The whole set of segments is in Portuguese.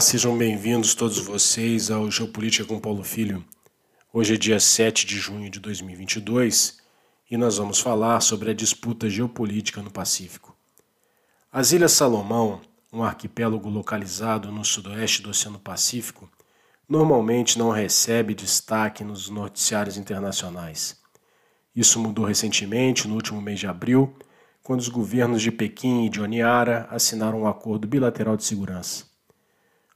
sejam bem-vindos todos vocês ao Geopolítica com Paulo Filho. Hoje é dia 7 de junho de 2022 e nós vamos falar sobre a disputa geopolítica no Pacífico. As Ilhas Salomão, um arquipélago localizado no sudoeste do Oceano Pacífico, normalmente não recebe destaque nos noticiários internacionais. Isso mudou recentemente, no último mês de abril, quando os governos de Pequim e de Oniara assinaram um acordo bilateral de segurança.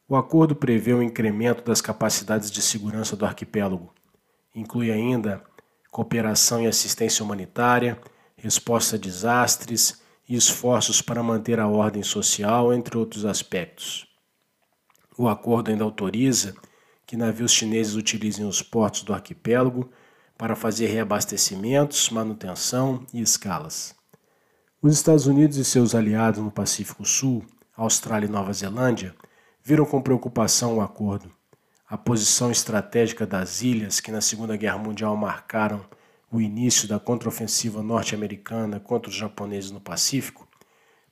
O acordo prevê o um incremento das capacidades de segurança do arquipélago. Inclui ainda cooperação e assistência humanitária, resposta a desastres e esforços para manter a ordem social, entre outros aspectos. O acordo ainda autoriza que navios chineses utilizem os portos do arquipélago para fazer reabastecimentos, manutenção e escalas. Os Estados Unidos e seus aliados no Pacífico Sul, Austrália e Nova Zelândia, viram com preocupação o acordo. A posição estratégica das ilhas, que na Segunda Guerra Mundial marcaram o início da contraofensiva norte-americana contra os japoneses no Pacífico,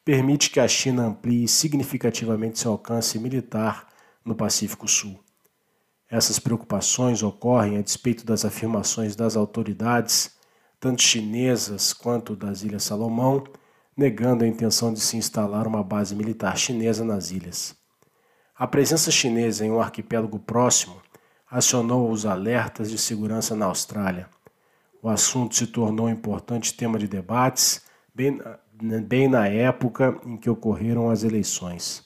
permite que a China amplie significativamente seu alcance militar no Pacífico Sul. Essas preocupações ocorrem a despeito das afirmações das autoridades, tanto chinesas quanto das Ilhas Salomão, negando a intenção de se instalar uma base militar chinesa nas ilhas. A presença chinesa em um arquipélago próximo acionou os alertas de segurança na Austrália. O assunto se tornou um importante tema de debates, bem, bem na época em que ocorreram as eleições.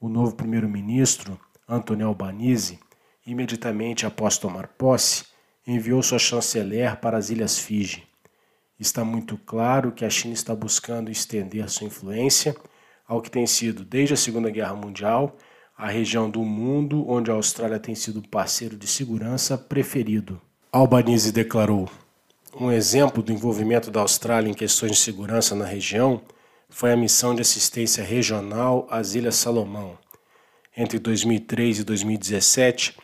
O novo primeiro-ministro, Anthony Albanese, imediatamente após tomar posse, enviou sua chanceler para as Ilhas Fiji. Está muito claro que a China está buscando estender sua influência ao que tem sido, desde a Segunda Guerra Mundial, a região do mundo onde a Austrália tem sido o parceiro de segurança preferido. Albanese declarou: Um exemplo do envolvimento da Austrália em questões de segurança na região foi a missão de assistência regional às Ilhas Salomão. Entre 2003 e 2017,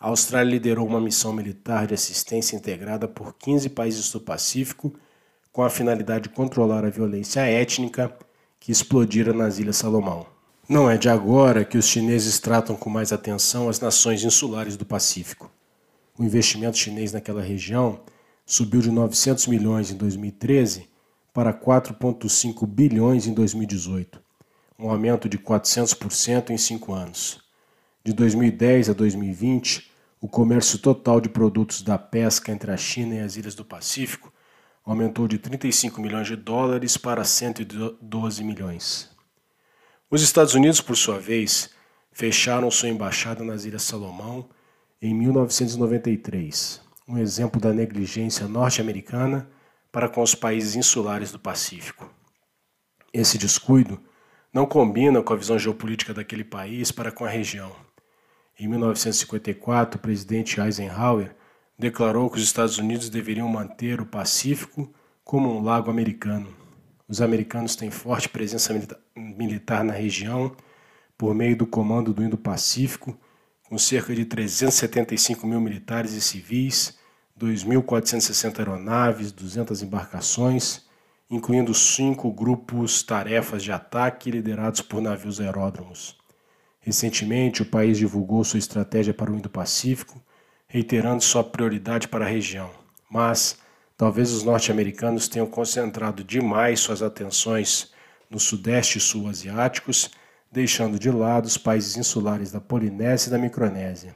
a Austrália liderou uma missão militar de assistência integrada por 15 países do Pacífico com a finalidade de controlar a violência étnica que explodira nas Ilhas Salomão. Não é de agora que os chineses tratam com mais atenção as nações insulares do Pacífico. O investimento chinês naquela região subiu de 900 milhões em 2013 para 4,5 bilhões em 2018, um aumento de 400% em cinco anos. De 2010 a 2020, o comércio total de produtos da pesca entre a China e as ilhas do Pacífico aumentou de 35 milhões de dólares para 112 milhões. Os Estados Unidos, por sua vez, fecharam sua embaixada nas Ilhas Salomão em 1993, um exemplo da negligência norte-americana para com os países insulares do Pacífico. Esse descuido não combina com a visão geopolítica daquele país para com a região. Em 1954, o presidente Eisenhower declarou que os Estados Unidos deveriam manter o Pacífico como um lago americano. Os americanos têm forte presença militar na região por meio do Comando do Indo-Pacífico, com cerca de 375 mil militares e civis, 2.460 aeronaves, 200 embarcações, incluindo cinco grupos tarefas de ataque liderados por navios aeródromos. Recentemente, o país divulgou sua estratégia para o Indo-Pacífico, reiterando sua prioridade para a região. Mas talvez os norte-americanos tenham concentrado demais suas atenções no Sudeste e Sul asiáticos, deixando de lado os países insulares da Polinésia e da Micronésia.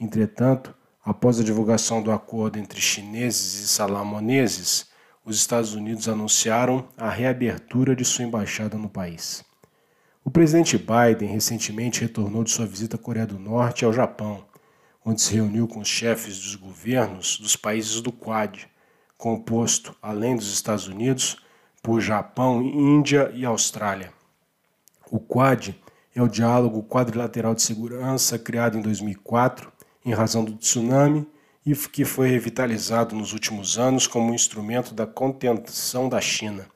Entretanto, após a divulgação do acordo entre chineses e salamoneses, os Estados Unidos anunciaram a reabertura de sua embaixada no país. O presidente Biden recentemente retornou de sua visita à Coreia do Norte e ao Japão, onde se reuniu com os chefes dos governos dos países do Quad, composto, além dos Estados Unidos, por Japão, Índia e Austrália. O Quad é o diálogo quadrilateral de segurança criado em 2004 em razão do tsunami e que foi revitalizado nos últimos anos como um instrumento da contenção da China.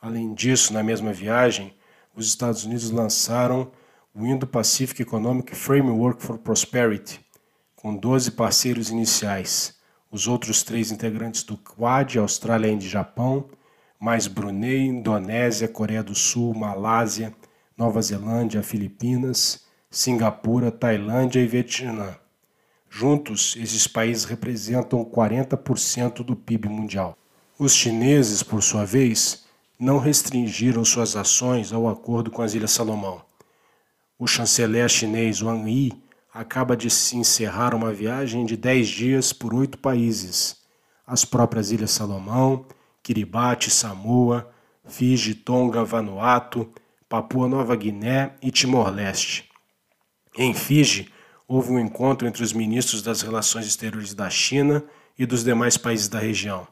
Além disso, na mesma viagem, os Estados Unidos lançaram o Indo-Pacific Economic Framework for Prosperity, com 12 parceiros iniciais, os outros três integrantes do Quad, Austrália, Índia e Japão, mais Brunei, Indonésia, Coreia do Sul, Malásia, Nova Zelândia, Filipinas, Singapura, Tailândia e Vietnã. Juntos, esses países representam 40% do PIB mundial. Os chineses, por sua vez, não restringiram suas ações ao acordo com as Ilhas Salomão. O chanceler chinês Wang Yi acaba de se encerrar uma viagem de 10 dias por oito países: as próprias Ilhas Salomão, Kiribati, Samoa, Fiji, Tonga, Vanuatu, Papua Nova Guiné e Timor-Leste. Em Fiji, houve um encontro entre os ministros das Relações Exteriores da China e dos demais países da região.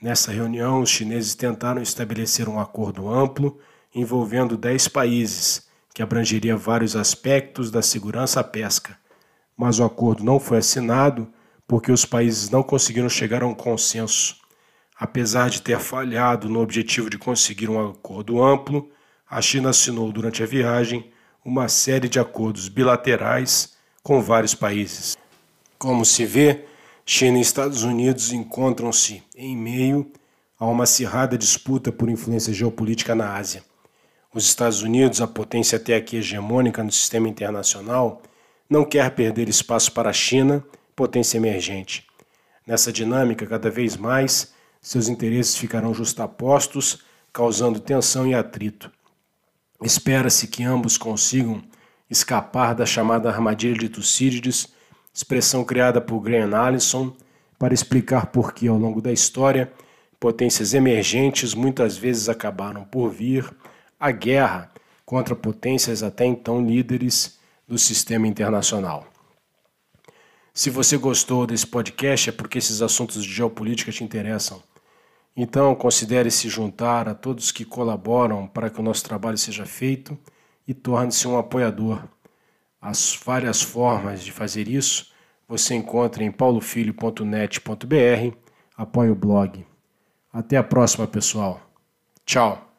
Nessa reunião, os chineses tentaram estabelecer um acordo amplo envolvendo dez países, que abrangeria vários aspectos da segurança à pesca. Mas o acordo não foi assinado porque os países não conseguiram chegar a um consenso. Apesar de ter falhado no objetivo de conseguir um acordo amplo, a China assinou durante a viagem uma série de acordos bilaterais com vários países. Como se vê, China e Estados Unidos encontram-se em meio a uma acirrada disputa por influência geopolítica na Ásia. Os Estados Unidos, a potência até aqui hegemônica no sistema internacional, não quer perder espaço para a China, potência emergente. Nessa dinâmica, cada vez mais, seus interesses ficarão justapostos, causando tensão e atrito. Espera-se que ambos consigam escapar da chamada armadilha de Tucídides expressão criada por Graham Allison para explicar por que, ao longo da história, potências emergentes muitas vezes acabaram por vir à guerra contra potências até então líderes do sistema internacional. Se você gostou desse podcast é porque esses assuntos de geopolítica te interessam. Então, considere se juntar a todos que colaboram para que o nosso trabalho seja feito e torne-se um apoiador. As várias formas de fazer isso você encontra em paulofilho.net.br. Apoie o blog. Até a próxima, pessoal. Tchau.